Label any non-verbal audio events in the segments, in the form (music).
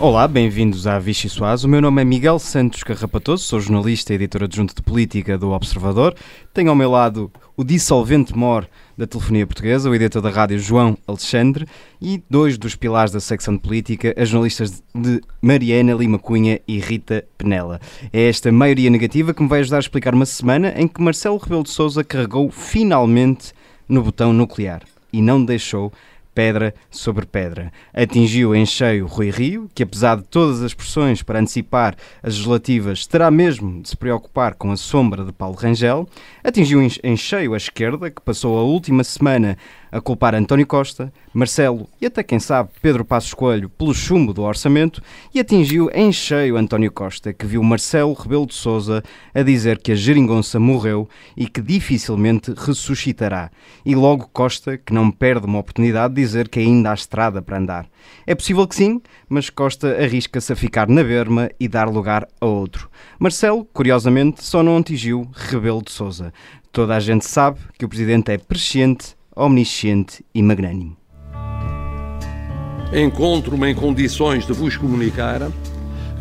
Olá, bem-vindos à Vichy Soaz. O meu nome é Miguel Santos Carrapatoso, sou jornalista e editor adjunto de política do Observador. Tenho ao meu lado o dissolvente mor da telefonia portuguesa, o editor da rádio João Alexandre e dois dos pilares da secção de política, as jornalistas de Mariana Lima Cunha e Rita Penela. É esta maioria negativa que me vai ajudar a explicar uma semana em que Marcelo Rebelo de Sousa carregou finalmente no botão nuclear e não deixou pedra sobre pedra. Atingiu em cheio Rui Rio, que apesar de todas as pressões para antecipar as legislativas, terá mesmo de se preocupar com a sombra de Paulo Rangel. Atingiu em cheio a esquerda, que passou a última semana a culpar António Costa, Marcelo e até quem sabe Pedro Passos Coelho pelo chumbo do orçamento e atingiu em cheio António Costa, que viu Marcelo Rebelo de Sousa a dizer que a geringonça morreu e que dificilmente ressuscitará. E logo Costa, que não perde uma oportunidade de dizer que ainda há estrada para andar. É possível que sim, mas Costa arrisca-se a ficar na berma e dar lugar a outro. Marcelo, curiosamente, só não atingiu Rebelo de Sousa. Toda a gente sabe que o presidente é presciente omnisciente e magnânimo. Encontro-me em condições de vos comunicar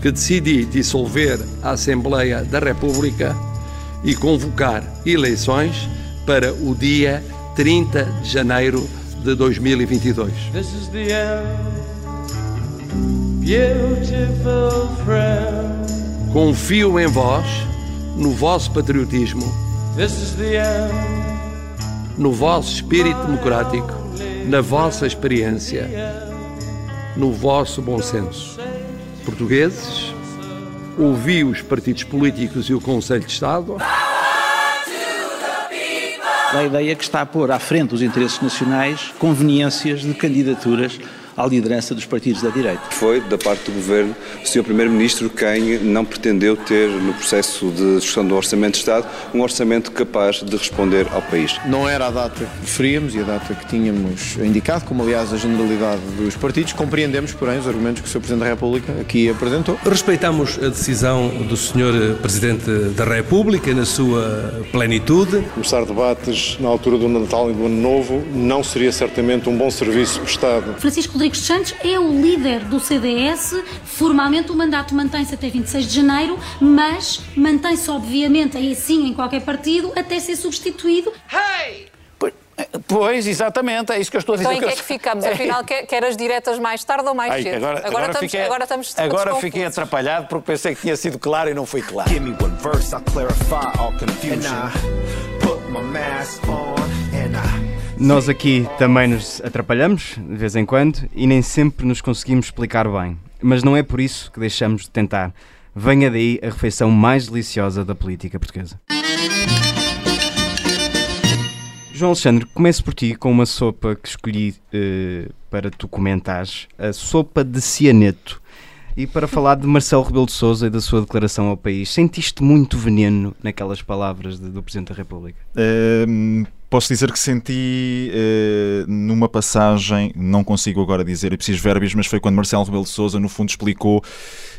que decidi dissolver a Assembleia da República e convocar eleições para o dia 30 de janeiro de 2022. Confio em vós, no vosso patriotismo no vosso espírito democrático, na vossa experiência, no vosso bom senso. Portugueses, ouvi os partidos políticos e o Conselho de Estado. A ideia que está a pôr à frente dos interesses nacionais conveniências de candidaturas à liderança dos partidos da direita. Foi, da parte do Governo, o Sr. Primeiro-Ministro quem não pretendeu ter, no processo de discussão do Orçamento de Estado, um orçamento capaz de responder ao país. Não era a data que preferíamos e a data que tínhamos indicado, como aliás a generalidade dos partidos. Compreendemos, porém, os argumentos que o Sr. Presidente da República aqui apresentou. Respeitamos a decisão do Sr. Presidente da República na sua plenitude. Começar debates na altura do Natal e do Ano Novo não seria certamente um bom serviço prestado. Francisco Rodrigues Rodrigues Santos é o líder do CDS. Formalmente o mandato mantém-se até 26 de janeiro, mas mantém-se obviamente aí sim em qualquer partido até ser substituído. Hey! Pois, exatamente, é isso que eu estou a dizer. Então em que é que ficamos? Afinal, quer, as diretas mais tarde ou mais Ai, cedo? Agora, agora, agora, estamos, fiquei, agora estamos Agora fiquei atrapalhado porque pensei que tinha sido claro e não foi claro. Give me one verse, I'll clarify all confusion. And I put my mask on. Nós aqui também nos atrapalhamos, de vez em quando, e nem sempre nos conseguimos explicar bem. Mas não é por isso que deixamos de tentar. Venha daí a refeição mais deliciosa da política portuguesa. João Alexandre, começo por ti com uma sopa que escolhi uh, para tu comentares, a sopa de cianeto. E para falar de Marcelo Rebelo de Sousa e da sua declaração ao país, sentiste muito veneno naquelas palavras de, do Presidente da República? Uh, Posso dizer que senti uh, numa passagem, não consigo agora dizer, e preciso verbos, mas foi quando Marcelo Rebelo de Sousa, no fundo, explicou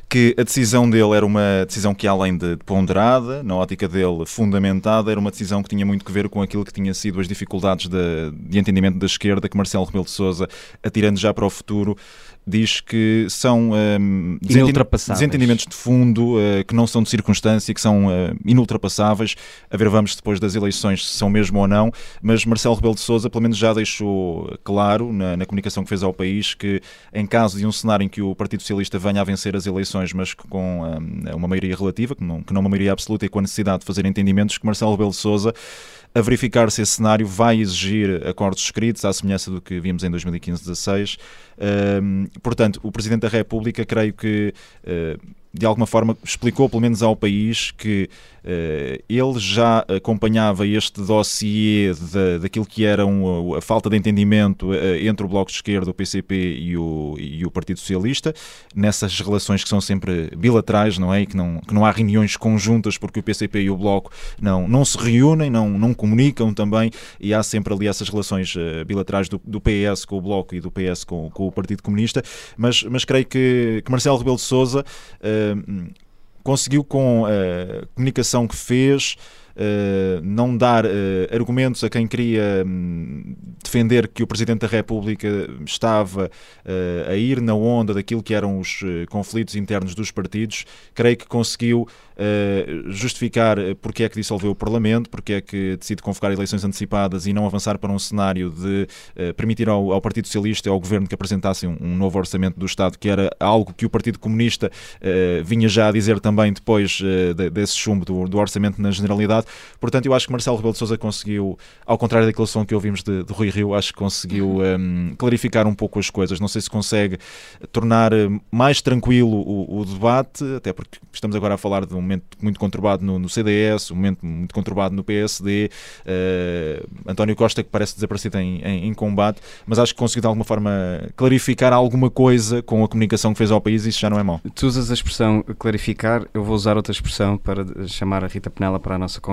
que a decisão dele era uma decisão que, além de ponderada, na ótica dele fundamentada, era uma decisão que tinha muito que ver com aquilo que tinha sido as dificuldades de, de entendimento da esquerda, que Marcelo Rebelo de Sousa, atirando já para o futuro, diz que são um, desentendimentos de fundo uh, que não são de circunstância, que são uh, inultrapassáveis. A ver, vamos depois das eleições se são mesmo ou não, mas Marcelo Rebelo de Sousa pelo menos já deixou claro na, na, comunicação que fez ao país que em caso de um cenário em que o Partido Socialista venha a vencer as eleições, mas com um, uma maioria relativa, que não, que não uma maioria absoluta e com a necessidade de fazer entendimentos, que Marcelo Rebelo de Sousa a verificar se esse cenário vai exigir acordos escritos, à semelhança do que vimos em 2015-16, portanto, o Presidente da República, creio que uh, de alguma forma explicou, pelo menos ao país, que ele já acompanhava este dossiê de, daquilo que era um, a falta de entendimento uh, entre o Bloco de Esquerda, o PCP e o, e o Partido Socialista, nessas relações que são sempre bilaterais, não é? E que não, que não há reuniões conjuntas porque o PCP e o Bloco não, não se reúnem, não, não comunicam também, e há sempre ali essas relações uh, bilaterais do, do, PS com o Bloco e do PS com, com o Partido Comunista, mas, mas creio que, que Marcelo Rebelo de Sousa conseguiu com a comunicação que fez uh, não dar uh, argumentos a quem queria um, defender que o Presidente da República estava uh, a ir na onda daquilo que eram os conflitos internos dos partidos, creio que conseguiu justificar porque é que dissolveu o Parlamento, porque é que decide convocar eleições antecipadas e não avançar para um cenário de permitir ao, ao, Partido Socialista e ao Governo que apresentassem um, um, novo orçamento do Estado, que era algo que o Partido Comunista vinha já a dizer também depois de, desse chumbo do, do orçamento na generalidade. Portanto, eu acho que Marcelo Rebelo de Sousa conseguiu, ao contrário da declaração que ouvimos de, de Rui Rio, acho que conseguiu um, uhum. clarificar um pouco as coisas. Não sei se consegue tornar eh, mais tranquilo o, o, debate, até porque estamos agora a falar de um momento muito conturbado no, no CDS, um momento muito conturbado no PSD. Uh, eh, António Costa, que parece desaparecido em, em, em, combate, mas acho que conseguiu de alguma forma clarificar alguma coisa com a comunicação que fez ao país e isso já não é mau. Tu usas a expressão clarificar, eu vou usar outra expressão para chamar a Rita Penela para a nossa conversa.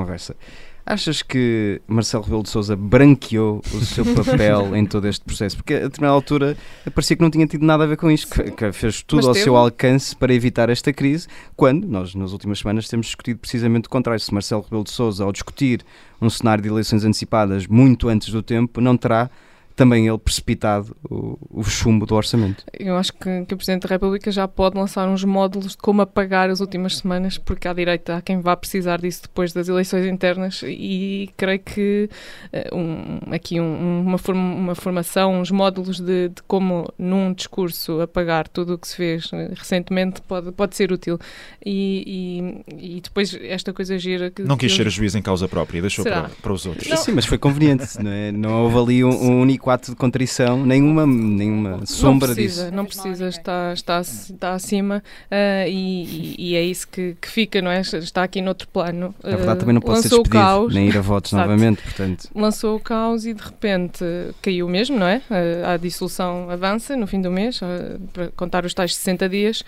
Achas que Marcelo Rebelo de Sousa branqueou o seu (laughs) papel em todo este processo? Porque a determinada altura parecia que não tinha tido nada a ver com isto, que, que fez tudo Mas ao teve. seu alcance para evitar esta crise, quando nós, nas últimas semanas, temos discutido precisamente o contrário. Se Marcelo Rebelo de Sousa, ao discutir um cenário de eleições antecipadas muito antes do tempo, não terá também ele precipitado o, o chumbo do orçamento. Eu acho que, que, o Presidente da República já pode lançar uns módulos de como apagar as últimas semanas, porque à direita há quem vá precisar disso depois das eleições internas e creio que uh, um, aqui um, uma, form, uma formação, uns módulos de, de, como num discurso apagar tudo o que se fez eh, recentemente pode, pode ser útil. E, e, e depois esta coisa gira que... Não quis ser a juiz em causa própria, deixou para, para, os outros. Não. Sim, mas foi conveniente, não, é? não houve ali um, um único ato de contrição, nenhuma, nenhuma sombra não precisa, disso. Não precisa, está, está, está acima uh, e, e, é isso que, que, fica, não é? Está aqui noutro plano. Na verdade, também não pode ser despedido, caos, nem ir a votos (laughs) novamente, portanto. Lançou o caos e de repente caiu mesmo, não é? Uh, a dissolução avança no fim do mês, uh, para contar os tais 60 dias,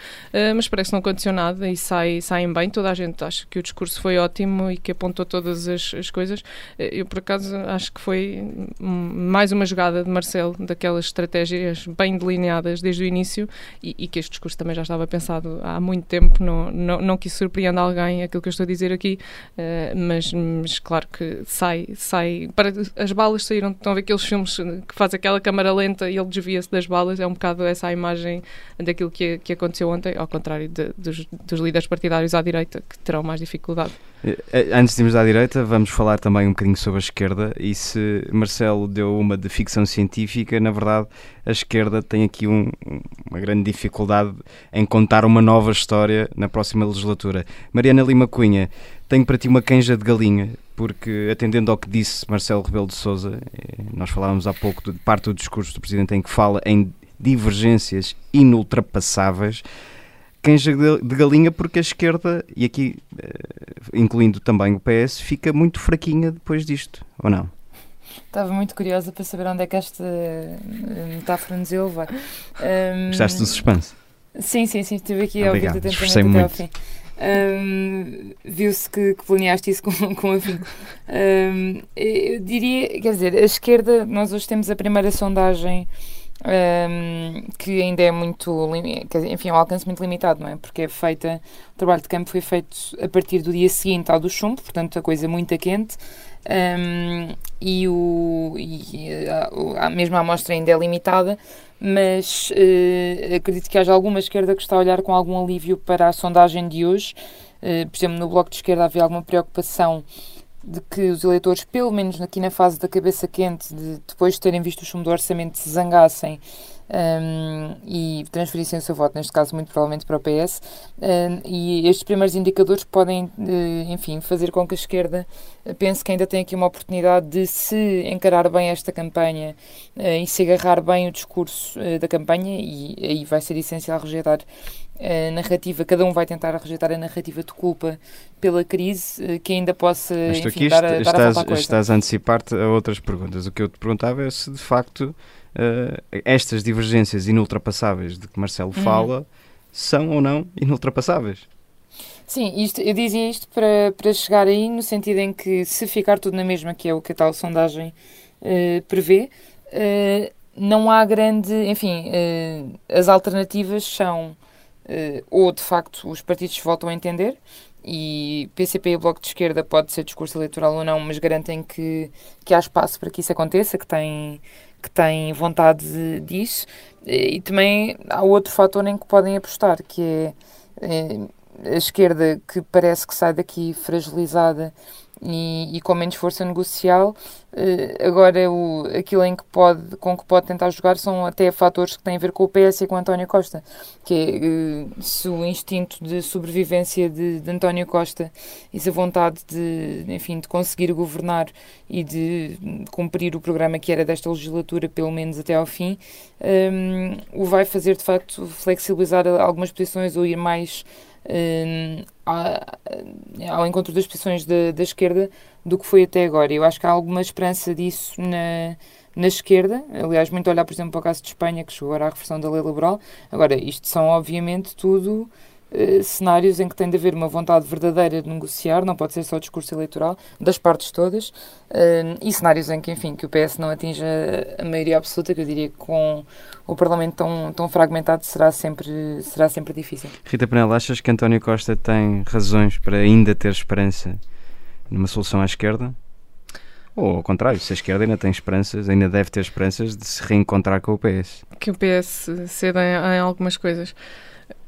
mas parece que não aconteceu nada e sai, saem bem. Toda a gente acha que o discurso foi ótimo e que apontou todas as, as coisas. Eu, por acaso, acho que foi mais uma jogada de Marcelo, daquelas estratégias bem delineadas desde o início e, e, que este discurso também já estava pensado há muito tempo, não, não, não que surpreenda alguém aquilo que eu estou a dizer aqui, uh, mas, mas, claro que sai, sai, para, as balas saíram, estão a ver aqueles filmes que faz aquela câmara lenta e ele desvia-se das balas, é um bocado essa a imagem daquilo que, que aconteceu ontem, ao contrário de, dos, dos líderes partidários à direita, que terão mais dificuldade. Eh, eh, antes de irmos à direita, vamos falar também um bocadinho sobre a esquerda. E se Marcelo deu uma de ficção científica, na verdade, a esquerda tem aqui um, uma grande dificuldade em contar uma nova história na próxima legislatura. Mariana Lima Cunha, tenho para ti uma canja de galinha, porque atendendo ao que disse Marcelo Rebelo de Souza, eh, nós falávamos há pouco de parte do discurso do Presidente em que fala em divergências inultrapassáveis canja de galinha porque a esquerda, e aqui eh, incluindo também o PS, fica muito fraquinha depois disto, ou não? Estava muito curiosa para saber onde é que esta eh, metáfora nos ia levar. Um, Gostaste do suspense? Sim, sim, sim. Estive aqui a ouvir atentamente até muito. ao fim. Um, Viu-se que, que planeaste isso com, (laughs) com afinco. Um, eu diria, quer dizer, a esquerda, nós hoje temos a primeira sondagem um, que ainda é muito, enfim, é um alcance muito limitado, não é? Porque é feita, o trabalho de campo foi feito a partir do dia seguinte ao do chumbo, portanto a coisa muito quente, um, e, o, e a, a mesma amostra ainda é limitada, mas uh, acredito que haja alguma esquerda que está a olhar com algum alívio para a sondagem de hoje. Uh, por exemplo, no Bloco de Esquerda havia alguma preocupação de que os eleitores, pelo menos aqui na fase da cabeça quente, de, depois de terem visto o chumbo do orçamento, se zangassem um, e transferissem o seu voto, neste caso muito provavelmente para o PS, um, e estes primeiros indicadores podem, uh, enfim, fazer com que a esquerda pense que ainda tem aqui uma oportunidade de se encarar bem esta campanha uh, e se agarrar bem o discurso uh, da campanha, e aí vai ser essencial rejeitar a narrativa, cada um vai tentar rejeitar a narrativa de culpa pela crise eh, que ainda possa Mas enfim, aqui dar, dar estás, a estás a antecipar-te a outras perguntas. O que eu te perguntava é se de facto uh, estas divergências inultrapassáveis de que Marcelo uhum. fala são ou não inultrapassáveis. Sim, isto, eu dizia isto para, para chegar aí no sentido em que se ficar tudo na mesma, que é o que a tal sondagem uh, prevê, uh, não há grande, enfim, as alternativas são ou de facto os partidos voltam a entender e PCP e Bloco de Esquerda pode ser discurso eleitoral ou não, mas garantem que, que há espaço para que isso aconteça, que têm, que têm vontade disso. E também há outro fator em que podem apostar, que é, é a esquerda que parece que sai daqui fragilizada e, e com menos força negocial. Uh, agora, o, aquilo em que pode, com que pode tentar jogar são até fatores que têm a ver com o PS e com António Costa, que é uh, se o instinto de sobrevivência de, de, António Costa e se a vontade de, enfim, de conseguir governar e de cumprir o programa que era desta legislatura, pelo menos até ao fim, um, o vai fazer de facto flexibilizar algumas posições ou ir mais ao encontro das posições da, da esquerda do que foi até agora. Eu acho que há alguma esperança disso na, na esquerda, aliás, muito olhar, por exemplo, para o caso de Espanha, que chegou agora à reversão da lei laboral. Agora, isto são, obviamente, tudo uh, cenários em que tem de haver uma vontade verdadeira de negociar, não pode ser só discurso eleitoral, das partes todas, uh, e cenários em que, enfim, que o PS não atinja a maioria absoluta, que eu diria que com o Parlamento tão, tão fragmentado será sempre, será sempre difícil. Rita Penel, achas que António Costa tem razões para ainda ter esperança numa solução à esquerda? Ou ao contrário, se a esquerda ainda tem esperanças, ainda deve ter esperanças de se reencontrar com o PS? Que o PS ceda em, em algumas coisas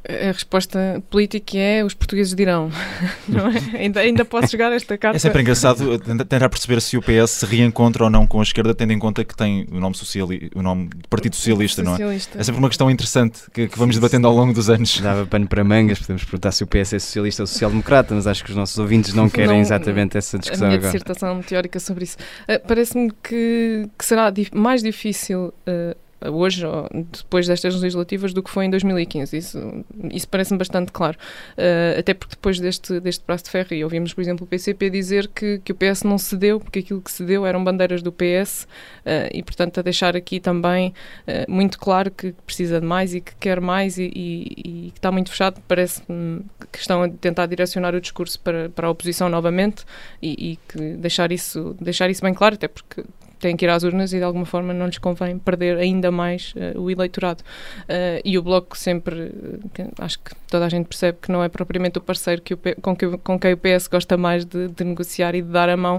a resposta política é os portugueses dirão. (laughs) Não é? ainda, ainda posso chegar a esta carta. É sempre engraçado tentar perceber se o PS se reencontra ou não com a esquerda, tendo em conta que tem o nome, sociali o nome Partido Socialista, Socialista. não é? É sempre uma questão interessante que, que vamos debatendo ao longo dos anos. Dava pano para mangas, podemos perguntar se o PS é socialista ou social-democrata, mas acho que os nossos ouvintes não querem não, exatamente essa discussão a minha agora. dissertação teórica sobre isso. Uh, Parece-me que, que, será mais difícil. Uh, hoje, depois destas legislativas, do que foi em 2015. Isso, isso parece-me bastante claro. Uh, até porque depois deste, deste braço de ferro, e ouvimos, por exemplo, o PCP dizer que, que o PS não cedeu, porque aquilo que cedeu eram bandeiras do PS, uh, e portanto a deixar aqui também uh, muito claro que precisa de mais e que quer mais e, e, e que está muito fechado, parece-me que estão a tentar direcionar o discurso para, para a oposição novamente e, e que deixar isso, deixar isso bem claro, até porque têm que ir às urnas e de alguma forma não lhes convém perder ainda mais uh, o eleitorado. Uh, e o Bloco sempre, que, acho que toda a gente percebe que não é propriamente o parceiro que o, com, que, com quem o PS gosta mais de, de negociar e de dar a mão.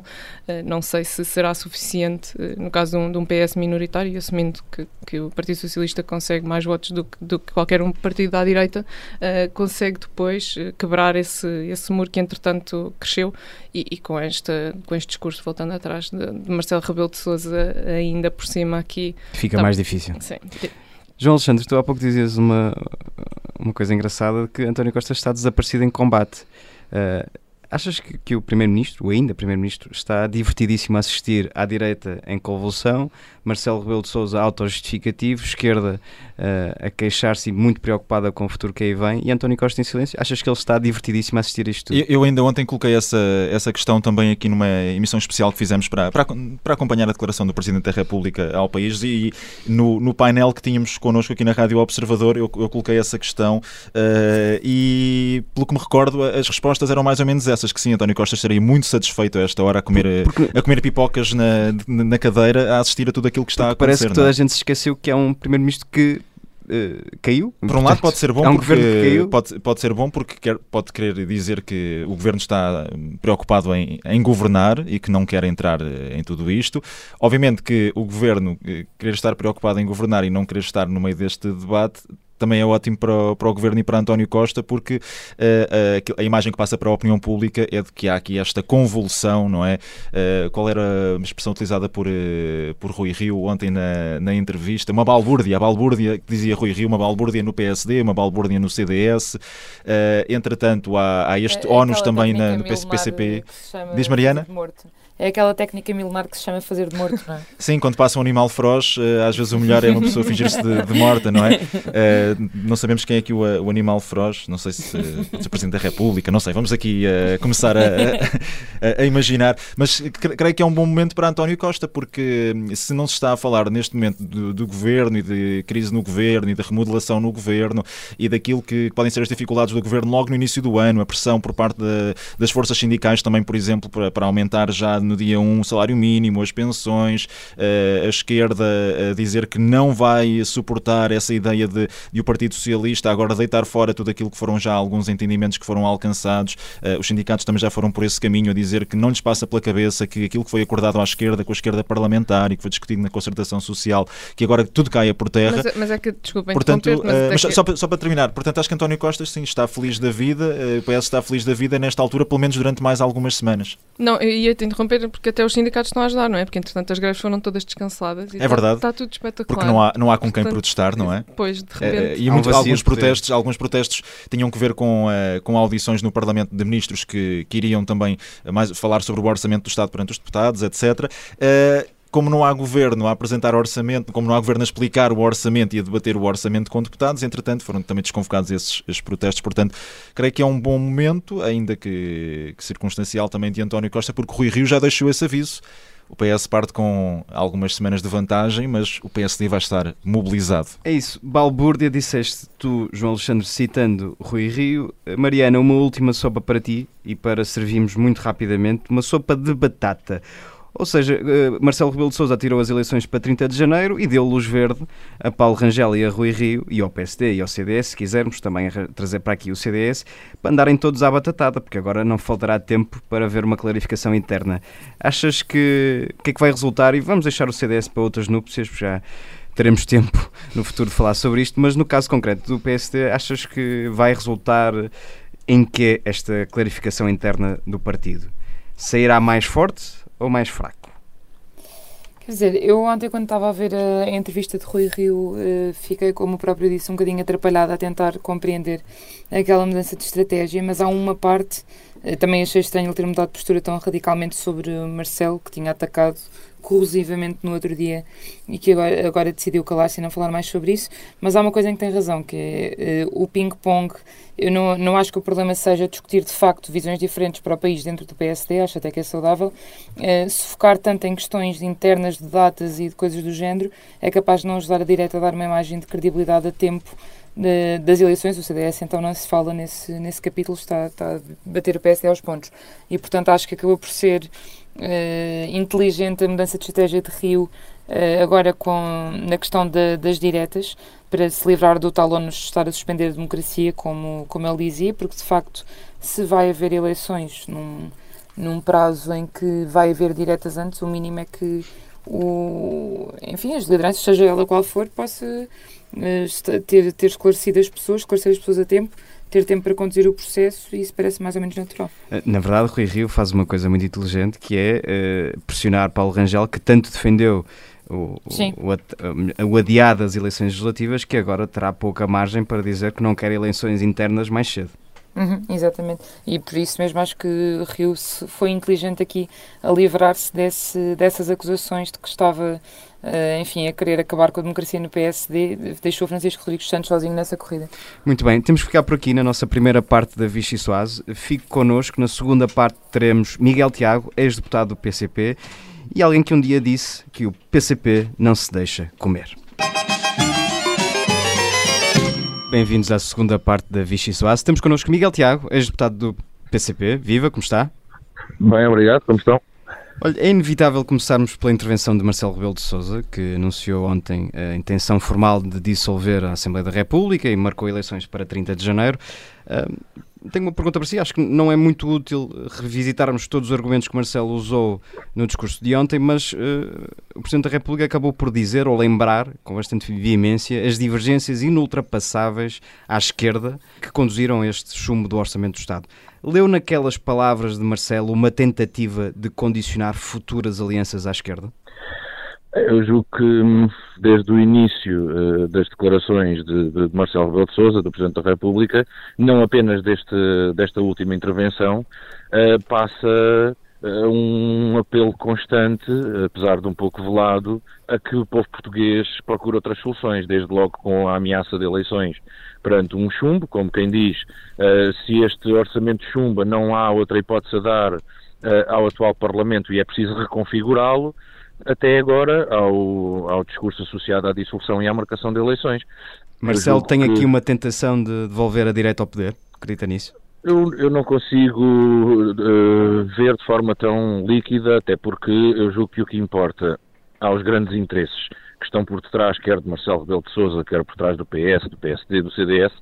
Uh, não sei se será suficiente, no caso de um, de um, PS minoritário, assumindo que, que, o Partido Socialista consegue mais votos do que, do que qualquer um partido da direita, consegue depois quebrar esse, esse muro que entretanto cresceu e, e com, esta, com este discurso, voltando atrás, de, de Marcelo Rebelo de Sousa ainda por cima aqui. Fica tá, mais difícil. Sim. João Alexandre, tu há pouco dizias uma, uma coisa engraçada que António Costa está desaparecido em combate. Uh, Achas que, que o Primeiro-Ministro, ou ainda Primeiro-Ministro, está divertidíssimo a assistir à direita em convulsão, Marcelo Rebelo de Sousa autojustificativo, esquerda uh, a queixar-se e muito preocupada com o futuro que aí vem, e António Costa em silêncio? Achas que ele está divertidíssimo a assistir a isto tudo? Eu, eu ainda ontem coloquei essa, essa questão também aqui numa emissão especial que fizemos para, para, para acompanhar a declaração do Presidente da República ao país e no, no painel que tínhamos connosco aqui na Rádio Observador eu, eu coloquei essa questão uh, e pelo que me recordo as respostas eram mais ou menos essas que sim, António Costa estaria muito satisfeito a esta hora a comer, Porque... a comer pipocas na, na cadeira, a assistir a tudo aquilo que está Porque a acontecer. Parece que toda não? a gente se esqueceu que é um primeiro-ministro que Uh, caiu. Por um lado pode ser bom é um porque pode, pode ser bom porque quer, pode querer dizer que o governo está preocupado em, em, governar e que não quer entrar eh, em tudo isto. Obviamente que o governo eh, querer estar preocupado em governar e não querer estar no meio deste debate também é ótimo para o, para o governo e para António Costa, porque uh, uh, a imagem que passa para a opinião pública é de que há aqui esta convulsão, não é? Uh, qual era a expressão utilizada por, por Rui Rio ontem na, na entrevista? Uma balbúrdia, a balbúrdia que dizia Rui Rio, uma balbúrdia no PSD, uma balbúrdia no CDS. entretanto, há, há este é, ónus também na, no PCP. Diz Mariana? Morto. É aquela técnica milenar que se chama fazer de morto, não é? (laughs) Sim, quando passa um animal feroz, eh, às vezes o melhor é uma pessoa fingir-se de, de, morta, não é? Uh, (laughs) não sabemos quem é aqui o, o animal feroz, não sei se, se, o Presidente da República, não sei, vamos aqui uh, começar a, a, a, imaginar. Mas creio que é um bom momento para António Costa, porque hum, se não se está a falar neste momento do, do governo e de crise no governo e de remodelação no governo e daquilo que podem ser as dificuldades do governo logo no início do ano, a pressão por parte de, das forças sindicais também, por exemplo, para, para aumentar já no dia 1 um salário mínimo, as pensões, uh, a esquerda a dizer que não vai suportar essa ideia de, e o Partido Socialista agora deitar fora tudo aquilo que foram já alguns entendimentos que foram alcançados. Uh, os sindicatos também já foram por esse caminho a dizer que não lhes passa pela cabeça que aquilo que foi acordado à esquerda, com a esquerda parlamentar e que foi discutido na concertação social, que agora tudo caia por terra. Mas, mas é que, desculpem, portanto, mas, uh, mas é que... só, só, para terminar, portanto, acho que António Costa sim está feliz da vida, o PS está feliz da vida nesta altura, pelo menos durante mais algumas semanas. Não, eu ia te interromper porque até os sindicatos estão a ajudar, não é? Porque entretanto as greves foram todas descanceladas. é tá, verdade. Está tudo espetacular. Porque não há, não há com quem portanto, protestar, não é? Pois, de repente. É, e muito, alguns, protestos, alguns protestos tinham que ver com, uh, com audições no Parlamento de Ministros que, que iriam também mais falar sobre o orçamento do Estado perante os deputados, etc. Uh, como não há governo a apresentar orçamento, como não há governo a explicar o orçamento e a debater o orçamento com deputados, entretanto foram também desconvocados esses, esses protestos. Portanto, creio que é um bom momento, ainda que, que circunstancial também de António Costa, porque Rui Rio já deixou esse aviso. O PS parte com algumas semanas de vantagem, mas o PSD vai estar mobilizado. É isso. Balbúrdia, disseste tu, João Alexandre, citando Rui Rio. Mariana, uma última sopa para ti e para servirmos muito rapidamente, uma sopa de batata. Ou seja, eh, Marcelo Rebelo de Sousa tirou as eleições para 30 de janeiro e deu luz verde a Paulo Rangel e a Rui Rio e ao PSD e ao CDS, se quisermos também trazer para aqui o CDS, para andarem todos à batatada, porque agora não faltará tempo para ver uma clarificação interna. Achas que o que é que vai resultar? E vamos deixar o CDS para outras núpcias, porque já teremos tempo (laughs) no futuro de falar sobre isto, mas no caso concreto do PSD, achas que vai resultar em que esta clarificação interna do partido? Sairá mais forte ou mais fraco? Quer dizer, eu ontem, quando estava a ver a, entrevista de Rui Rio, uh, fiquei, como o próprio disse, um bocadinho atrapalhada a tentar compreender aquela mudança de estratégia, mas há uma parte, uh, também achei estranho ele ter mudado de postura tão radicalmente sobre Marcelo, que tinha atacado corrosivamente no outro dia e que agora, agora decidiu calar-se e não falar mais sobre isso. Mas há uma coisa em que tem razão, que é uh, o ping-pong. Eu não, não acho que o problema seja discutir de facto visões diferentes para o país dentro do PSD, acho até que é saudável. Uh, se focar tanto em questões internas de datas e de coisas do género, é capaz de não ajudar a direita a dar uma imagem de credibilidade a tempo de, das eleições. O CDS então não se fala nesse, nesse capítulo, está, está a bater o PSD aos pontos. E portanto acho que acabou por ser uh, inteligente a mudança de estratégia de Rio, uh, agora com, na questão de, das diretas, para se livrar do tal ONU estar a suspender a democracia, como, como ele dizia, porque de facto, se vai haver eleições num, num prazo em que vai haver diretas antes, o mínimo é que o, enfim, as lideranças, seja ela qual for, possa uh, ter, ter esclarecido as pessoas, esclarecer as pessoas a tempo ter tempo para conduzir o processo e isso parece mais ou menos natural. Eh, na verdade, Rui Rio faz uma coisa muito inteligente que é uh, pressionar Paulo Rangel, que tanto defendeu o, o, o, adiado das eleições legislativas, que agora terá pouca margem para dizer que não quer eleições internas mais cedo. Uhum, exatamente. E por isso mesmo acho que Rio foi inteligente aqui a livrar-se dessas acusações de que estava, uh, enfim, a querer acabar com a democracia no PSD. Deixou Francisco Rodrigues Santos sozinho nessa corrida. Muito bem, temos que ficar por aqui na nossa primeira parte da Vichy Soase. Fique connosco. Na segunda parte teremos Miguel Tiago, ex-deputado do PCP, e alguém que um dia disse que o PCP não se deixa comer. Bem-vindos à segunda parte da Vichy Soase. Temos connosco Miguel Tiago, ex-deputado do PCP. Viva, como está? Bem, obrigado. Como estão? Olha, é inevitável começarmos pela intervenção de Marcelo Rebelo de Sousa, que anunciou ontem a intenção formal de dissolver a Assembleia da República e marcou eleições para 30 de janeiro. Tenho uma pergunta para si. Acho que não é muito útil revisitarmos todos os argumentos que Marcelo usou no discurso de ontem, mas uh, o Presidente da República acabou por dizer ou lembrar, com bastante veemência, as divergências inultrapassáveis à esquerda que conduziram a este chumbo do Orçamento do Estado. Leu naquelas palavras de Marcelo uma tentativa de condicionar futuras alianças à esquerda? Eu julgo que hum, desde o início uh, das declarações de, de, Marcelo Rebelo de Sousa, do Presidente da República, não apenas deste, desta última intervenção, uh, passa uh, um apelo constante, apesar de um pouco velado, a que o povo português procure outras soluções, desde logo com a ameaça de eleições perante um chumbo, como quem diz, se este orçamento chumba não há outra hipótese a dar ao atual Parlamento e é preciso reconfigurá-lo, até agora ao, ao discurso associado à dissolução e à marcação de eleições. Marcelo tem que... aqui uma tentação de devolver a direita ao poder? Acredita nisso? Eu, eu não consigo uh, ver de forma tão líquida, até porque eu julgo que o que importa aos grandes interesses que estão por detrás, quer de Marcelo Rebelo de Sousa, quer por trás do PS, do PSD, do CDS,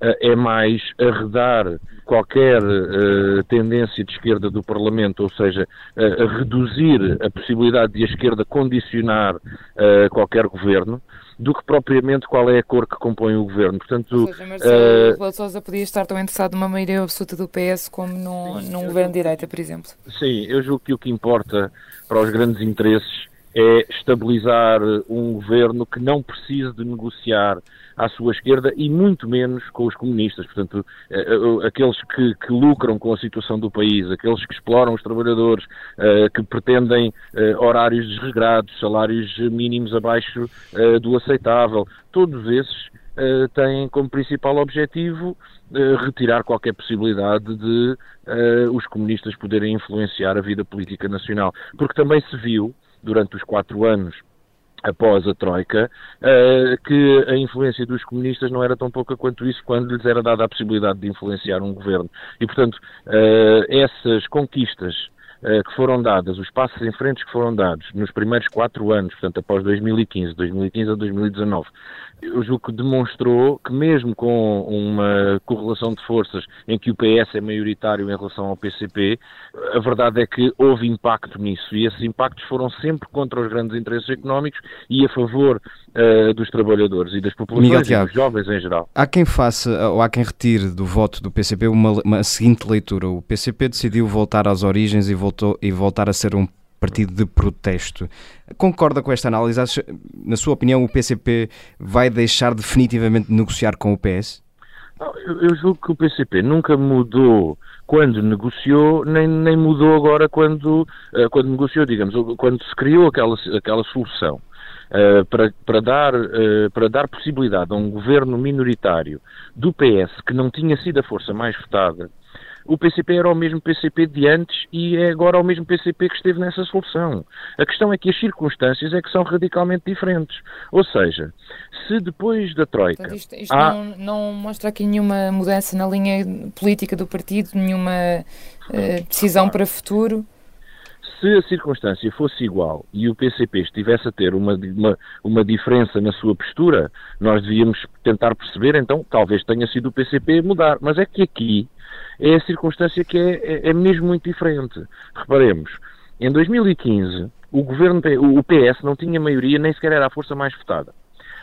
é mais arredar qualquer uh, tendência de esquerda do Parlamento, ou seja, uh, reduzir a possibilidade de a esquerda condicionar uh, qualquer governo, do que propriamente qual é a cor que compõe o governo. Portanto, ou seja, Marcelo uh, Sousa podia estar tão interessado numa maioria absoluta do PS como num, sim, num governo de direita, por exemplo. Sim, eu julgo que o que importa para os grandes interesses é estabilizar um governo que não precise de negociar à sua esquerda e muito menos com os comunistas. Portanto, eh, eh, aqueles que, que lucram com a situação do país, aqueles que exploram os trabalhadores, eh, que pretendem horários desregrados, salários mínimos abaixo do aceitável, todos esses têm como principal objetivo retirar qualquer possibilidade de os comunistas poderem influenciar a vida política nacional. Porque também se viu, durante os quatro anos após a Troika, uh, que a influência dos comunistas não era tão pouca quanto isso quando lhes era dada a possibilidade de influenciar um governo. E, portanto, uh, essas conquistas que foram dadas, os passos em frente que foram dados nos primeiros quatro anos, portanto, após 2015, 2015 a 2019, eu julgo que demonstrou que mesmo com uma correlação de forças em que o PS é maioritário em relação ao PCP, a verdade é que houve impacto nisso. E esses impactos foram sempre contra os grandes interesses económicos e a favor uh, dos trabalhadores e das populações Miguel, e dos jovens em geral. Há quem faça ou há quem retire do voto do PCP uma, uma seguinte leitura. O PCP decidiu voltar às origens e, voltou, e voltar a ser um partido de protesto. Concorda com esta análise? Na sua opinião, o PCP vai deixar definitivamente de negociar com o PS? Eu julgo que o PCP nunca mudou quando negociou, nem, nem mudou agora quando, eh, quando negociou, digamos, quando se criou aquela, aquela solução. Uh, para, para, dar, uh, para dar possibilidade a um governo minoritário do PS que não tinha sido a força mais votada o PCP era o mesmo PCP de antes e é agora o mesmo PCP que esteve nessa solução. A questão é que as circunstâncias é que são radicalmente diferentes. Ou seja, se depois da Troika. Portanto, isto, isto há... não, não, mostra aqui nenhuma mudança na linha política do partido, nenhuma uh, decisão para o futuro se a circunstância fosse igual e o PCP estivesse a ter uma, uma, uma, diferença na sua postura, nós devíamos tentar perceber, então, talvez tenha sido o PCP mudar. Mas é que aqui é a circunstância que é, é, é mesmo muito diferente. Reparemos, em 2015, o, governo, o PS não tinha maioria, nem sequer era a força mais votada.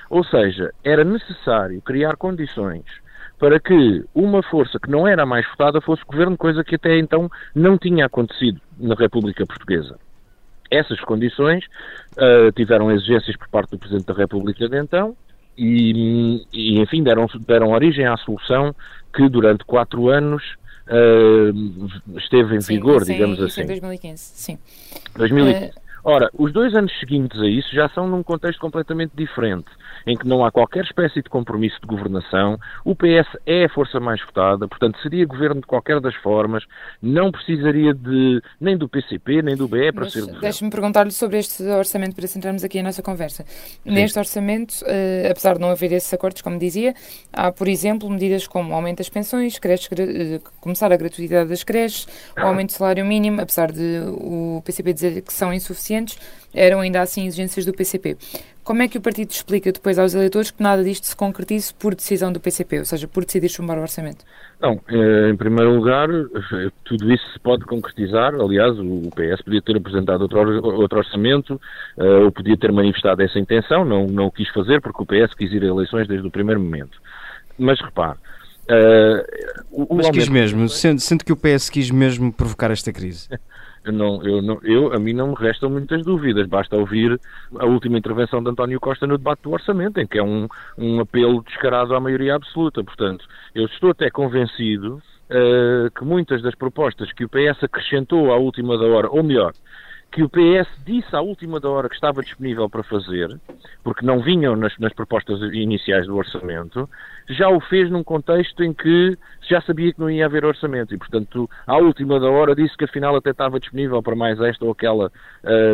Ou seja, era necessário criar condições para que uma força que não era a mais votada fosse governo, coisa que até então não tinha acontecido na República Portuguesa. Essas condições uh, tiveram exigências por parte do Presidente da República de então e, e enfim, deram, deram origem à solução que durante quatro anos uh, esteve em sim, vigor, sim, digamos assim. Em 2015, sim. 2015. Uh... Ora, os dois anos seguintes a isso já são num contexto completamente diferente em que não há qualquer espécie de compromisso de governação. O PS é a força mais votada, portanto, seria governo de qualquer das formas, não precisaria de nem do PCP, nem do BE para Mas, ser governo. Deixe-me perguntar-lhe sobre este orçamento para centrarmos aqui a nossa conversa. Sim. Neste orçamento, uh, apesar de não haver esses acordos, como dizia, há, por exemplo, medidas como aumento das pensões, creches, uh, começar a gratuidade das creches, o aumento do salário mínimo, apesar de o PCP dizer que são insuficientes, eram ainda assim exigências do PCP. Como é que o partido explica depois aos eleitores que nada disto se concretize por decisão do PCP, ou seja, por decidir chumbar o orçamento? Não, eh, em primeiro lugar, eh, tudo isso se pode concretizar. Aliás, o PS podia ter apresentado outro, orçamento, eh, ou podia ter manifestado essa intenção, não, não o quis fazer porque o PS quis ir a eleições desde o primeiro momento. Mas repare. Uh, Mas quis mesmo, sendo que o PS quis mesmo provocar esta crise. (laughs) Eu não, eu não, eu, a mim não me restam muitas dúvidas, basta ouvir a última intervenção de António Costa no debate do orçamento, em que é um, um apelo descarado à maioria absoluta. Portanto, eu estou até convencido uh, que muitas das propostas que o PS acrescentou à última da hora, ou melhor, que o PS disse à última da hora que estava disponível para fazer, porque não vinham nas, nas, propostas iniciais do orçamento, já o fez num contexto em que já sabia que não ia haver orçamento e, portanto, à última da hora disse que afinal até estava disponível para mais esta ou aquela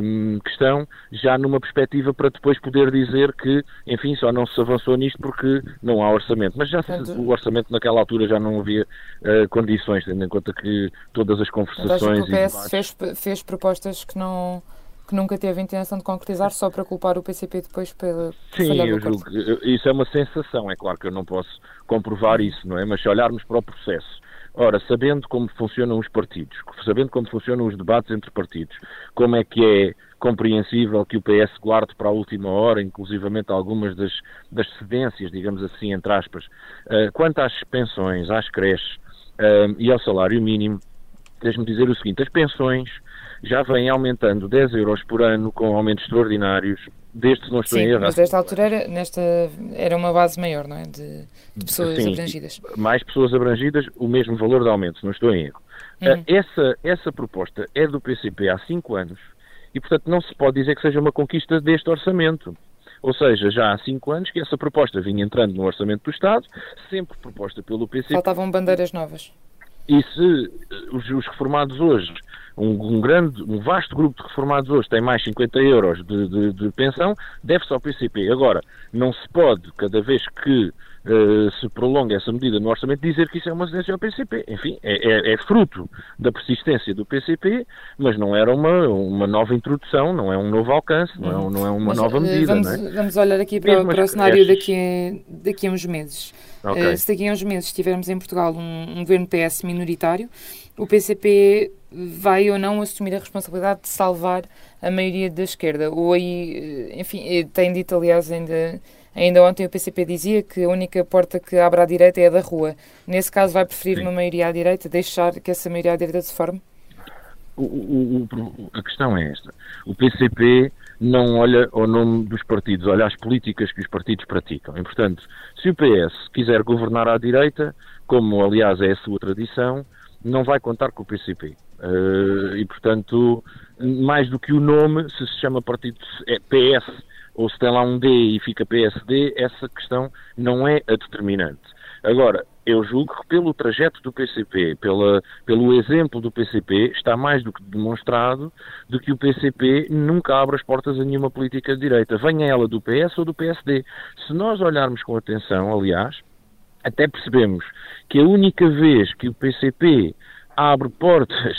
hum, questão, já numa perspectiva para depois poder dizer que, enfim, só não se avançou nisto porque não há orçamento. Mas já se, o orçamento naquela altura já não havia uh, condições, tendo em conta que todas as conversações... Então, o PS fez, fez propostas que não que nunca teve a intenção de concretizar só para culpar o PCP depois pela Sim, eu julgo que isso é uma sensação, é claro que eu não posso comprovar isso, não é? Mas se olharmos para o processo, ora, sabendo como funcionam os partidos, sabendo como funcionam os debates entre partidos, como é que é compreensível que o PS guarde para a última hora, inclusivamente algumas das, das cedências, digamos assim, entre aspas. Uh, quanto às pensões, às creches uh, e ao salário mínimo, deixe-me dizer o seguinte: as pensões já vêm aumentando 10 euros por ano com aumentos extraordinários, desde que não estou Sim, em erro. mas desta altura era, nesta, era uma base maior, não é? De, de pessoas Sim, abrangidas. Mais pessoas abrangidas, o mesmo valor de aumento, se não estou em erro. Uhum. Essa, essa proposta é do PCP há 5 anos e, portanto, não se pode dizer que seja uma conquista deste orçamento. Ou seja, já há cinco anos que essa proposta vinha entrando no Orçamento do Estado, sempre proposta pelo PCP. Faltavam bandeiras novas. E se os, os reformados hoje um, um, grande, um vasto grupo de reformados hoje tem mais 50 euros de, de, de pensão, deve-se ao PCP. Agora, não se pode, cada vez que uh, se prolonga essa medida no orçamento, dizer que isso é uma cedência ao PCP. Enfim, é, é, é, fruto da persistência do PCP, mas não era uma, uma nova introdução, não é um novo alcance, não é, não é uma mas, nova eh, medida. Vamos, é? vamos olhar aqui para, para o cenário daqui a, daqui a uns meses. Okay. Uh, se daqui a uns meses tivermos em Portugal um, um governo PS minoritário, o PCP vai ou não assumir a responsabilidade de salvar a maioria da esquerda. Ou aí, eh, enfim, eh, tem dito, aliás, ainda, ainda ontem o PCP dizia que a única porta que abre à direita é a da rua. Nesse caso, vai preferir Sim. uma maioria à direita, deixar que essa maioria à direita se forme? O, o, o, a questão é esta. O PCP não olha ao nome dos partidos, olha às políticas que os partidos praticam. E, portanto, se o PS quiser governar à direita, como aliás é a sua tradição, não vai contar com o PCP. Uh, e, portanto, mais do que o nome, se se chama partido é PS ou se tem lá um D e fica PSD, essa questão não é a determinante. Agora, eu julgo que pelo trajeto do PCP, pela, pelo exemplo do PCP, está mais do que demonstrado de que o PCP nunca abre as portas a nenhuma política de direita, venha ela do PS ou do PSD. Se nós olharmos com atenção, aliás, até percebemos que a única vez que o PCP abre portas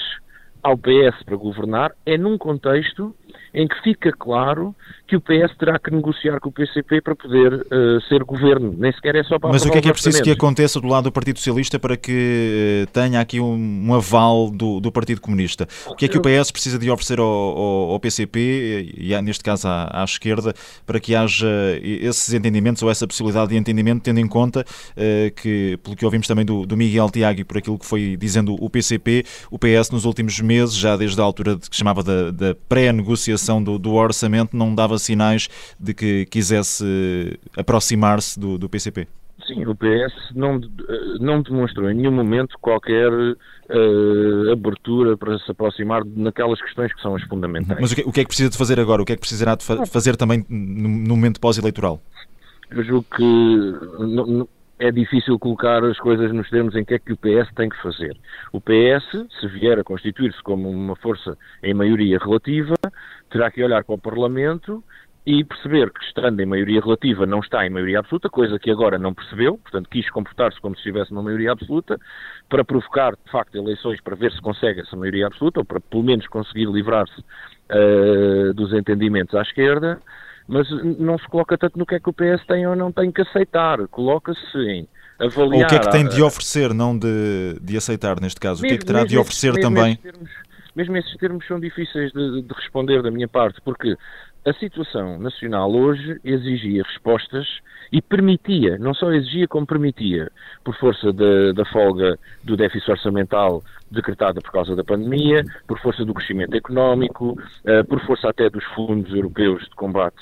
ao PS para governar é num contexto em que fica claro que o PS terá que negociar com o PCP para poder uh, ser governo. Nem sequer é só para Mas o que é que é preciso que aconteça do lado do Partido Socialista para que uh, tenha aqui um, um aval do, do, Partido Comunista? O que é que o PS precisa de oferecer ao, ao, ao PCP, e neste caso à, à, esquerda, para que haja esses entendimentos ou essa possibilidade de entendimento, tendo em conta uh, que, pelo que ouvimos também do, do Miguel Tiago e por aquilo que foi dizendo o PCP, o PS nos últimos meses, já desde a altura de, que chamava da, da pré-negociação do, do orçamento, não dava sinais de que quisesse aproximar-se do, do PCP? Sim, o PS não, não demonstrou em nenhum momento qualquer uh, abertura para se aproximar naquelas questões que são as fundamentais. Mas o que, o que, é que precisa de fazer agora? O que é que precisará de fa fazer também no, no momento pós-eleitoral? Eu julgo que é difícil colocar as coisas nos termos em que é que o PS tem que fazer. O PS, se vier a constituir-se como uma força em maioria relativa, terá que olhar para o Parlamento e perceber que, estando em maioria relativa, não está em maioria absoluta, coisa que agora não percebeu, portanto, quis comportar-se como se estivesse numa maioria absoluta, para provocar, de facto, eleições para ver se consegue essa maioria absoluta, ou para pelo menos conseguir livrar-se uh, dos entendimentos à esquerda, mas não se coloca tanto no que é que o PS tem ou não tem que aceitar, coloca-se em avaliar... Ou o que é que tem de oferecer, não de, de aceitar, neste caso? Mesmo, o que é que terá de oferecer também? Termos, mesmo esses termos são difíceis de, de responder da minha parte, porque a situação nacional hoje exigia respostas e permitia, não só exigia como permitia, por força da, da folga do déficit orçamental decretada por causa da pandemia, por força do crescimento económico, uh, por força até dos fundos europeus de combate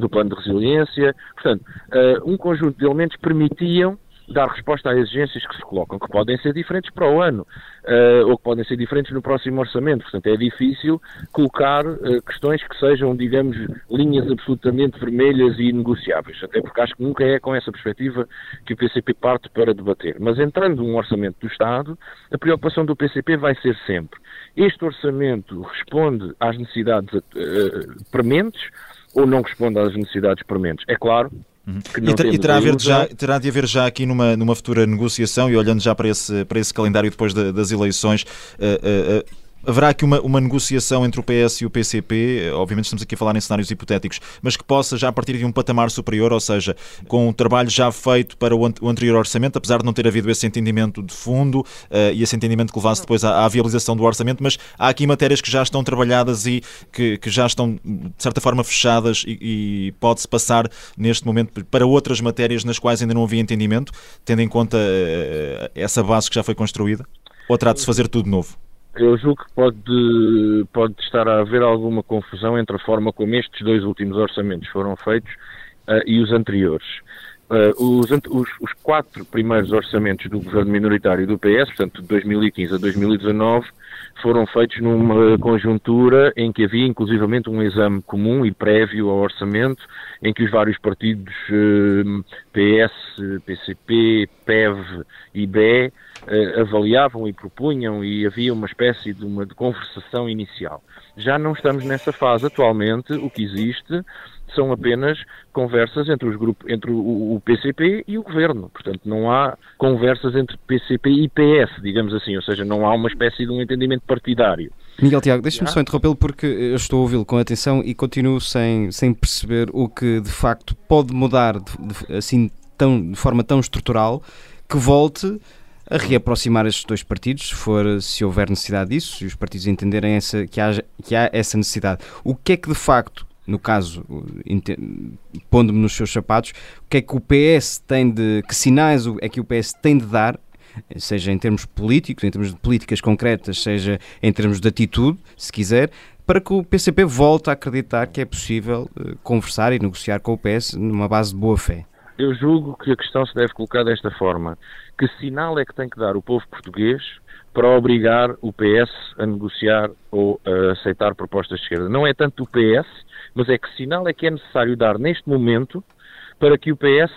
do plano de resiliência. Portanto, uh, um conjunto de elementos permitiam dar resposta a exigências que se colocam, que podem ser diferentes para o ano, uh, ou que podem ser diferentes no próximo orçamento. Portanto, é difícil colocar questões que sejam, digamos, linhas absolutamente vermelhas e negociáveis, até porque acho que nunca é com essa perspectiva que o PCP parte para debater. Mas entrando num orçamento do Estado, a preocupação do PCP vai ser sempre este orçamento responde às necessidades uh, prementes ou não responde às necessidades prementes. É claro Uhum. E, ter, e terá, já, terá, de haver já aqui numa, numa futura negociação e olhando já para esse, para esse calendário depois de, das eleições, uh, uh, haverá aqui uma, uma negociação entre o PS e o PCP, obviamente estamos aqui a falar em cenários hipotéticos, mas que possa já partir de um patamar superior, ou seja, com o trabalho já feito para o, anterior orçamento, apesar de não ter havido esse entendimento de fundo uh, e esse entendimento que levasse depois à, à, viabilização do orçamento, mas há aqui matérias que já estão trabalhadas e que, que já estão, de certa forma, fechadas e, e pode-se passar neste momento para outras matérias nas quais ainda não havia entendimento, tendo em conta uh, essa base que já foi construída? Ou trata-se de fazer tudo novo? Eu julgo que pode, pode estar a haver alguma confusão entre a forma como estes dois últimos orçamentos foram feitos uh, e os anteriores. Uh, os, os, os, quatro primeiros orçamentos do governo minoritário do PS, portanto de 2015 a 2019, foram feitos numa conjuntura em que havia inclusivamente um exame comum e prévio ao orçamento, em que os vários partidos uh, PS, PCP, PEV e BE avaliavam e propunham e havia uma espécie de uma de conversação inicial. Já não estamos nessa fase atualmente, o que existe são apenas conversas entre, os grupos, entre o, o, PCP e o Governo. Portanto, não há conversas entre PCP e PS, digamos assim, ou seja, não há uma espécie de um entendimento partidário. Miguel Tiago, deixe-me só interrompê-lo porque eu estou a ouvi-lo com atenção e continuo sem, sem perceber o que de facto pode mudar de, de, assim, tão, de forma tão estrutural que volte a reaproximar estes dois partidos, se, for, se houver necessidade disso, se os partidos entenderem essa, que, há, que há essa necessidade. O que é que de facto, no caso, pondo-me nos seus sapatos, o que é que o PS tem de. que sinais é que o PS tem de dar seja em termos políticos, em termos de políticas concretas, seja em termos de atitude, se quiser, para que o PCP volte a acreditar que é possível uh, conversar e negociar com o PS numa base de boa fé? Eu julgo que a questão se deve colocar desta forma que sinal é que tem que dar o povo português para obrigar o PS a negociar ou a aceitar propostas de esquerda. Não é tanto o PS, mas é que sinal é que é necessário dar neste momento para que o PS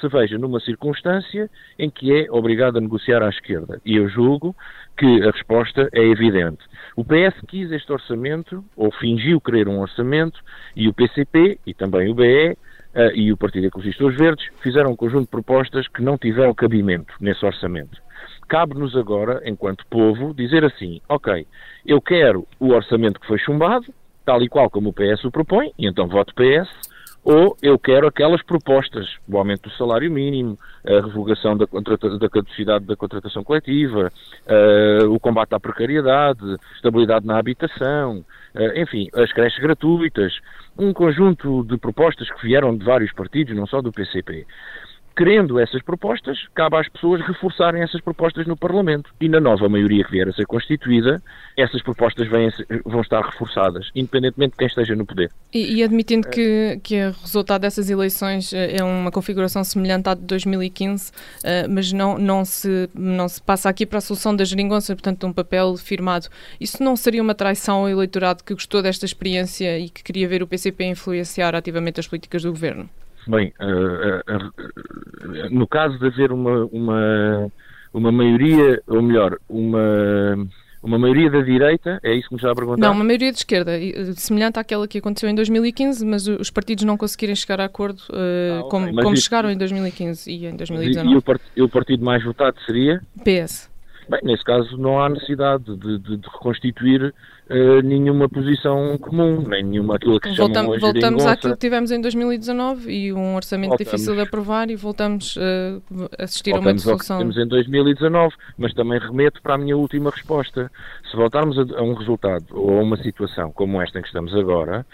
se veja numa circunstância em que é obrigado a negociar à esquerda. E eu julgo que a resposta é evidente. O PS quis este orçamento, ou fingiu querer um orçamento, e o PCP e também o BE e o Partido Ecologista dos Verdes fizeram um conjunto de propostas que não tiveram cabimento nesse orçamento. Cabe-nos agora, enquanto povo, dizer assim: ok, eu quero o orçamento que foi chumbado, tal e qual como o PS o propõe, e então voto PS, ou eu quero aquelas propostas, o aumento do salário mínimo, a revogação da, da caducidade da contratação coletiva, uh, o combate à precariedade, estabilidade na habitação, uh, enfim, as creches gratuitas, um conjunto de propostas que vieram de vários partidos, não só do PCP querendo essas propostas, cabe às pessoas reforçarem essas propostas no Parlamento. E na nova maioria que vier a ser constituída, essas propostas vêm, vão estar reforçadas, independentemente de quem esteja no poder. E, e admitindo que, que o resultado dessas eleições eh, é uma configuração semelhante à de 2015, uh, eh, mas não, não, se, não se passa aqui para a solução da geringonça, portanto, um papel firmado. Isso não seria uma traição ao eleitorado que gostou desta experiência e que queria ver o PCP influenciar ativamente as políticas do governo? Bem, uh, uh, no caso de haver uma, uma, uma maioria, ou melhor, uma, uma maioria da direita, é isso que me está a perguntar? Não, uma maioria de esquerda, semelhante àquela que aconteceu em 2015, mas os partidos não conseguirem chegar a acordo uh, ah, okay. como, como isso, chegaram em 2015 e em 2019. E, e, o part, e o partido mais votado seria? PS. Bem, nesse caso não há necessidade de, de, de reconstituir uh, nenhuma posição comum, nem nenhuma aquilo que Voltam, chama Voltamos àquilo que tivemos em 2019 e um orçamento voltamos, difícil de aprovar e voltamos uh, a assistir a uma dissolução. Ao que temos em 2019, mas também remeto para a minha última resposta. Se voltarmos a, a um resultado ou a uma situação como esta em que estamos agora,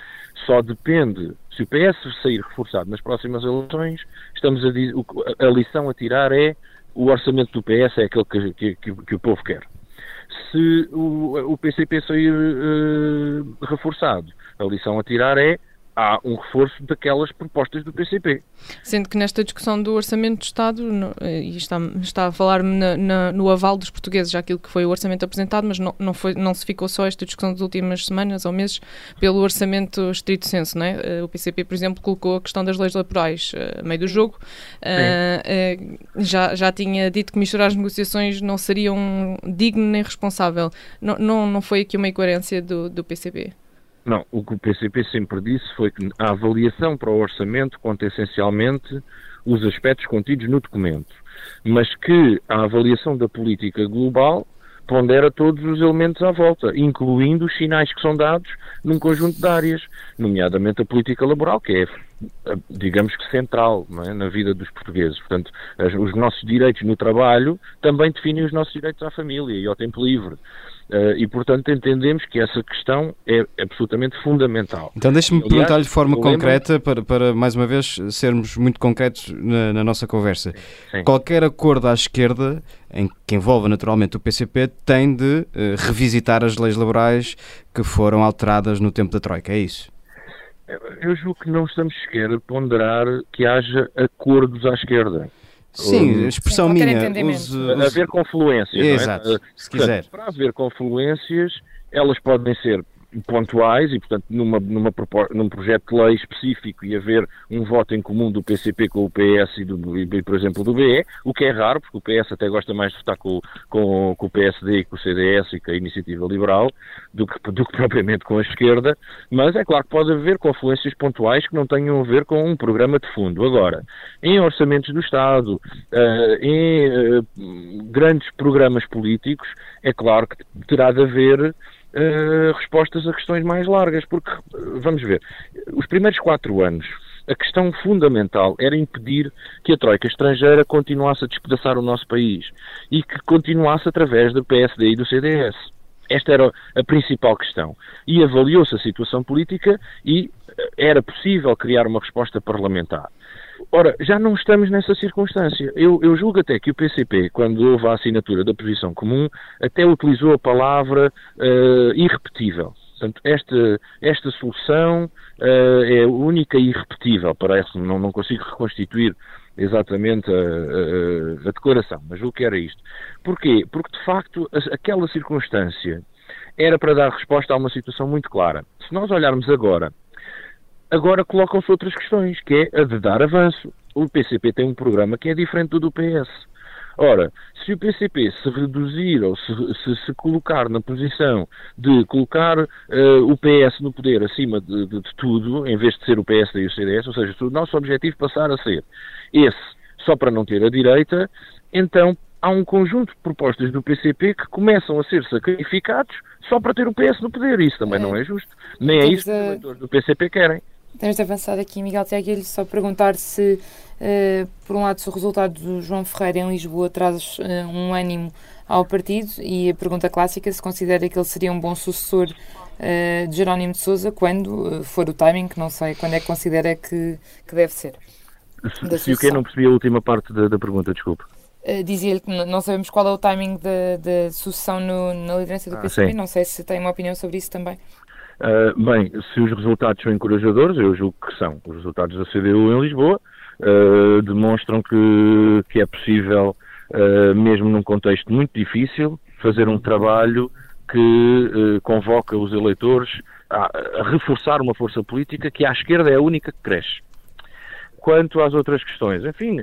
só depende se o PS sair reforçado nas próximas eleições, estamos a, a lição a tirar é o orçamento do PS é aquele que, que, que, que o povo quer. Se o, o PCP sair uh, reforçado, a lição a tirar é há um reforço daquelas propostas do PCP. Sendo que nesta discussão do Orçamento do Estado, no, eh, e está, está a falar-me no aval dos portugueses, já aquilo que foi o orçamento apresentado, mas não, não, foi, não se ficou só esta discussão das últimas semanas ou meses pelo orçamento estrito senso, não é? Eh, o PCP, por exemplo, colocou a questão das leis laborais uh, a meio do jogo, uh, uh, já, já tinha dito que misturar as negociações não seria um digno nem responsável. Não, não, não foi aqui uma incoerência do, do PCP? Não, o que o PCP sempre disse foi que a avaliação para o orçamento conta essencialmente os aspectos contidos no documento, mas que a avaliação da política global pondera todos os elementos à volta, incluindo os sinais que são dados num conjunto de áreas, nomeadamente a política laboral, que é digamos que central é? na vida dos portugueses. Portanto, os nossos direitos no trabalho também definem os nossos direitos à família e ao tempo livre. Uh, e, portanto, entendemos que essa questão é absolutamente fundamental. Então, deixe-me perguntar-lhe de forma concreta, para, para, mais uma vez sermos muito concretos na, na nossa conversa. Sim. Qualquer acordo à esquerda, em, que envolva naturalmente o PCP, tem de uh, revisitar as leis laborais que foram alteradas no tempo da Troika, é isso? Eu julgo que não estamos sequer a ponderar que haja acordos à esquerda. Sim, a expressão Sim, minha. Use, use... Haver confluências. Exato, é? se quiser. Para haver confluências, elas podem ser pontuais e, portanto, numa, numa, num projeto de lei específico e haver um voto em comum do PCP com o PS e, do, e, por exemplo, do BE, o que é raro, porque o PS até gosta mais de votar com, com, com o PSD e com o CDS e com a Iniciativa Liberal do que, do que propriamente com a esquerda, mas é claro que pode haver confluências pontuais que não tenham a ver com um programa de fundo. Agora, em orçamentos do Estado, uh, em uh, grandes programas políticos, é claro que terá de haver uh, respostas a questões mais largas, porque, vamos ver, os primeiros quatro anos, a questão fundamental era impedir que a Troika estrangeira continuasse a despedaçar o nosso país e que continuasse através do PSD e do CDS. Esta era a principal questão. E avaliou-se a situação política e era possível criar uma resposta parlamentar. Ora, já não estamos nessa circunstância. Eu, eu, julgo até que o PCP, quando houve a assinatura da posição comum, até utilizou a palavra uh, irrepetível. Portanto, esta, esta solução uh, é única e irrepetível, parece-me. Não, não consigo reconstituir exatamente a, a, a, declaração, mas o que era isto. Porquê? Porque, de facto, a, aquela circunstância era para dar resposta a uma situação muito clara. Se nós olharmos agora Agora colocam-se outras questões, que é a de dar avanço. O PCP tem um programa que é diferente do do PS. Ora, se o PCP se reduzir ou se, se, se colocar na posição de colocar uh, o PS no poder acima de, de, de, tudo, em vez de ser o PSD e o CDS, ou seja, se o nosso objetivo passar a ser esse, só para não ter a direita, então há um conjunto de propostas do PCP que começam a ser sacrificados só para ter o PS no poder. Isso também é. não é justo. Nem é isso que os eleitores do PCP querem. Temos de avançar aqui, Miguel Tiago, lhe só perguntar se, uh, por um lado, se o resultado do João Ferreira em Lisboa traz uh, um ânimo ao partido e a pergunta clássica, se considera que ele seria um bom sucessor uh, de Jerónimo de Sousa quando for o timing, que não sei, quando é que considera que, que deve ser. Se, se o que não percebi a última parte da, da pergunta, desculpe. Uh, Dizia-lhe que não sabemos qual é o timing da sucessão no, na liderança do ah, PCP, sim. não sei se tem uma opinião sobre isso também. Uh, bem, se os resultados são encorajadores, eu julgo que são. Os resultados da CDU em Lisboa uh, demonstram que, que é possível, uh, mesmo num contexto muito difícil, fazer um trabalho que convoca os eleitores a, a reforçar uma força política que à esquerda é a única que cresce. Quanto às outras questões, enfim,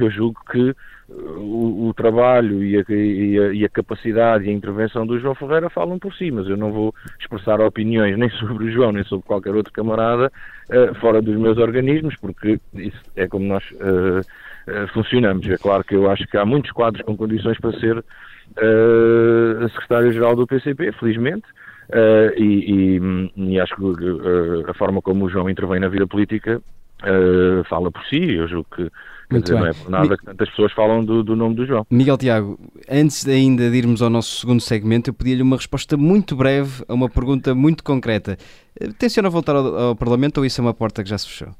eu, julgo que o, o trabalho e a, e, a, e a, capacidade e a intervenção do João Ferreira falam por si, mas eu não vou expressar opiniões nem sobre o João nem sobre qualquer outro camarada uh, fora dos meus organismos, porque isso é como nós uh, uh, funcionamos. É claro que eu acho que há muitos quadros com condições para ser secretário-geral do PCP, felizmente. E, e, e, acho que a forma como o João intervém na vida política fala por si. Eu julgo que dizer, não é por nada que tantas pessoas falam do, do, nome do João. Miguel Tiago, antes ainda de irmos ao nosso segundo segmento, eu pedi-lhe uma resposta muito breve a uma pergunta muito concreta. Eh, tenciona voltar ao, ao, Parlamento ou isso é uma porta que já se fechou?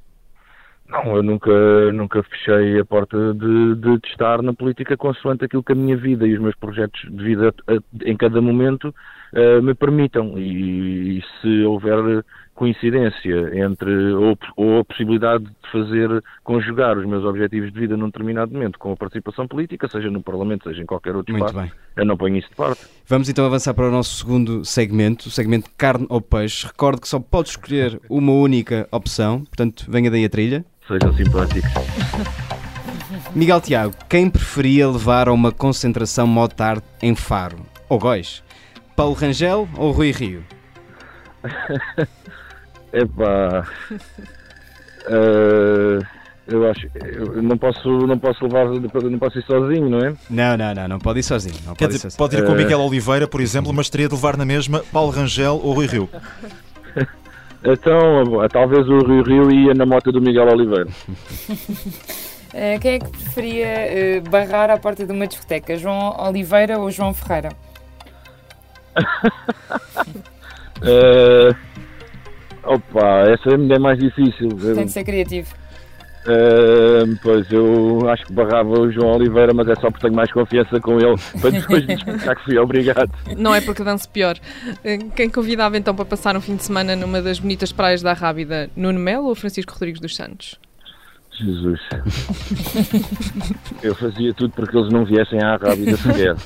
Não, eu nunca, nunca fechei a porta de, de, de estar na política consoante aquilo que a minha vida e os meus projetos de vida a, em cada momento uh, me permitam. E, e se houver coincidência entre ou, ou, a possibilidade de fazer conjugar os meus objetivos de vida num determinado momento com a participação política, seja no Parlamento, seja em qualquer outro Muito espaço, bem. eu não ponho isso de parte. Vamos então avançar para o nosso segundo segmento, o segmento carne ou peixe. Recordo que só pode escolher uma única opção, portanto, venha daí a trilha. Sejam simpáticos. (laughs) Miguel Tiago, quem preferia levar a uma concentração motard em Faro? Ou Góis? Paulo Rangel ou Rui Rio? (laughs) Epá. uh, (laughs) Eu acho, eu não posso, não posso levar, não posso ir sozinho, não é? Não, não, não, não pode ir sozinho. Não Quer pode, dizer, pode ir com o Miguel Oliveira, por exemplo, mas teria de levar na mesma Paulo Rangel ou Rui Rio. (laughs) então, talvez o Rui Rio ia na moto do Miguel Oliveira. Quem é que preferia barrar à porta de uma discoteca? João Oliveira ou João Ferreira? Uh, (laughs) opa, essa é mais difícil. Tem de ser criativo. Uh, pois eu acho que barrava o João Oliveira, mas é só porque tenho mais confiança com ele (laughs) para depois explicar que fui obrigado. Não é porque danço pior. Quem convidava então para passar um fim de semana numa das bonitas praias da Rábida, Nuno Melo ou Francisco Rodrigues dos Santos? Jesus. (laughs) eu fazia tudo para que eles não viessem à Rábida sequer.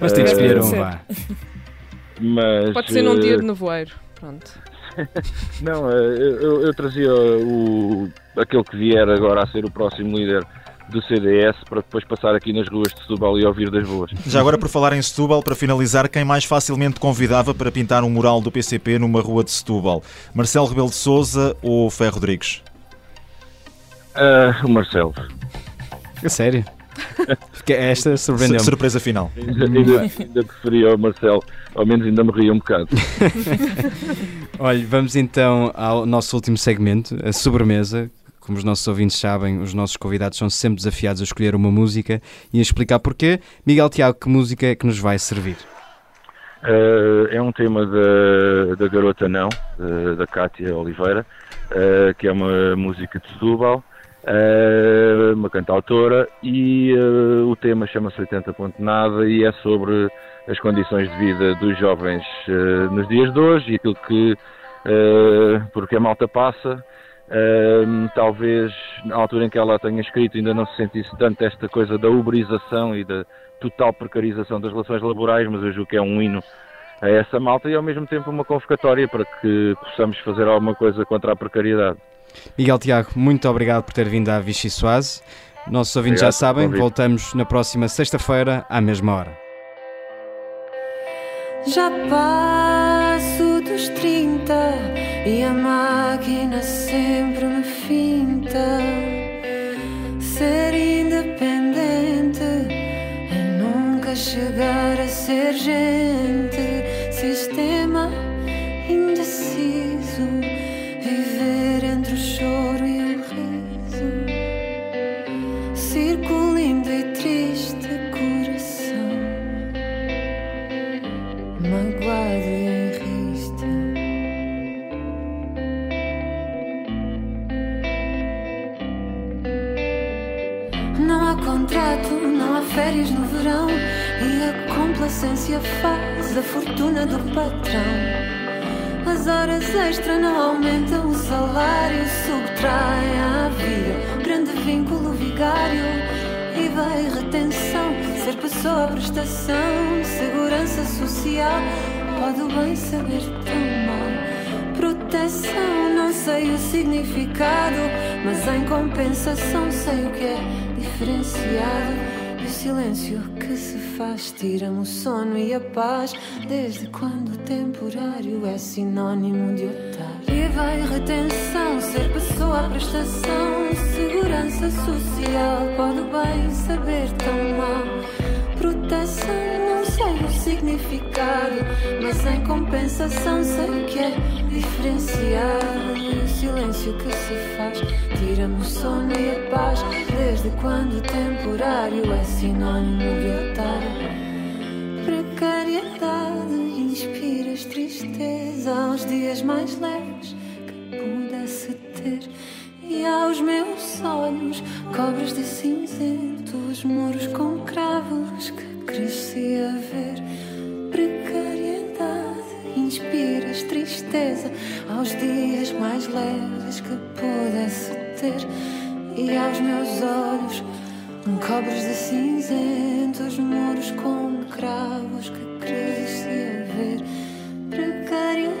Mas tem que escolher um, vá. Mas, Pode ser num dia de nevoeiro. Pronto. (laughs) não, eu, eu, eu, trazia o, aquele que vier agora a ser o próximo líder do CDS para depois passar aqui nas ruas de Setúbal e ouvir das ruas. Já agora, por falar em Setúbal, para finalizar, quem mais facilmente convidava para pintar um mural do PCP numa rua de Setúbal? Marcelo Rebelo de Souza ou Ferro Rodrigues? Uh, o Marcelo. É sério? Porque esta surpreendeu -me. Surpresa final. Ainda, ainda, o Marcelo, ao menos ainda me ria um bocado. (laughs) Olha, vamos então ao nosso último segmento, a sobremesa. Como os nossos ouvintes sabem, os nossos convidados são sempre desafiados a escolher uma música e a explicar porquê. Miguel Tiago, que música é que nos vai servir? Uh, é um tema da, da Garota Não, uh, da Cátia Oliveira, uh, que é uma música de Setúbal, uma cantautora, e o tema chama-se 80 Ponto Nada e é sobre as condições de vida dos jovens nos dias de hoje e aquilo que, porque a malta passa, Uh, talvez na altura em que ela tenha escrito ainda não se sentisse tanto esta coisa da uberização e da total precarização das relações laborais, mas eu julgo que é um hino a essa malta e ao mesmo tempo uma convocatória para que possamos fazer alguma coisa contra a precariedade. Miguel Tiago, muito obrigado por ter vindo à Vichy Soase. Nossos ouvintes obrigado, já sabem, voltamos na próxima sexta-feira à mesma hora. Já passo dos 30 e a máquina sempre me finta. Ser independente é nunca chegar a ser gente. Compensação sei o que é diferenciado. E o silêncio que se faz tira-me o sono e a paz. Desde quando o temporário é sinônimo de otário? E vai retenção, ser pessoa, prestação, segurança social. Pode bem saber tão mal. Significado, mas em compensação sei que é diferenciado. O silêncio que se faz tira-me o sono e a paz. Desde quando o temporário é sinônimo de otário? Precariedade inspiras tristeza aos dias mais leves que pudesse ter. E aos meus olhos cobras de cinzento os muros com cravos que cresci a ver. Leves que pudesse ter. E aos meus olhos cobras de cinzento os muros com cravos que cresci a ver. Precariedade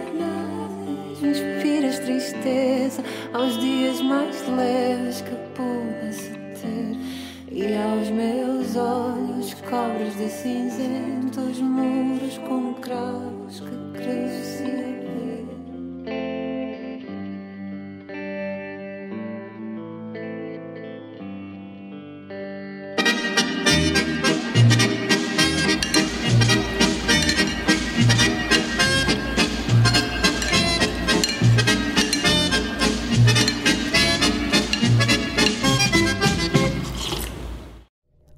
inspiras tristeza aos dias mais leves que pudesse ter. E aos meus olhos cobras de cinzento os muros com cravos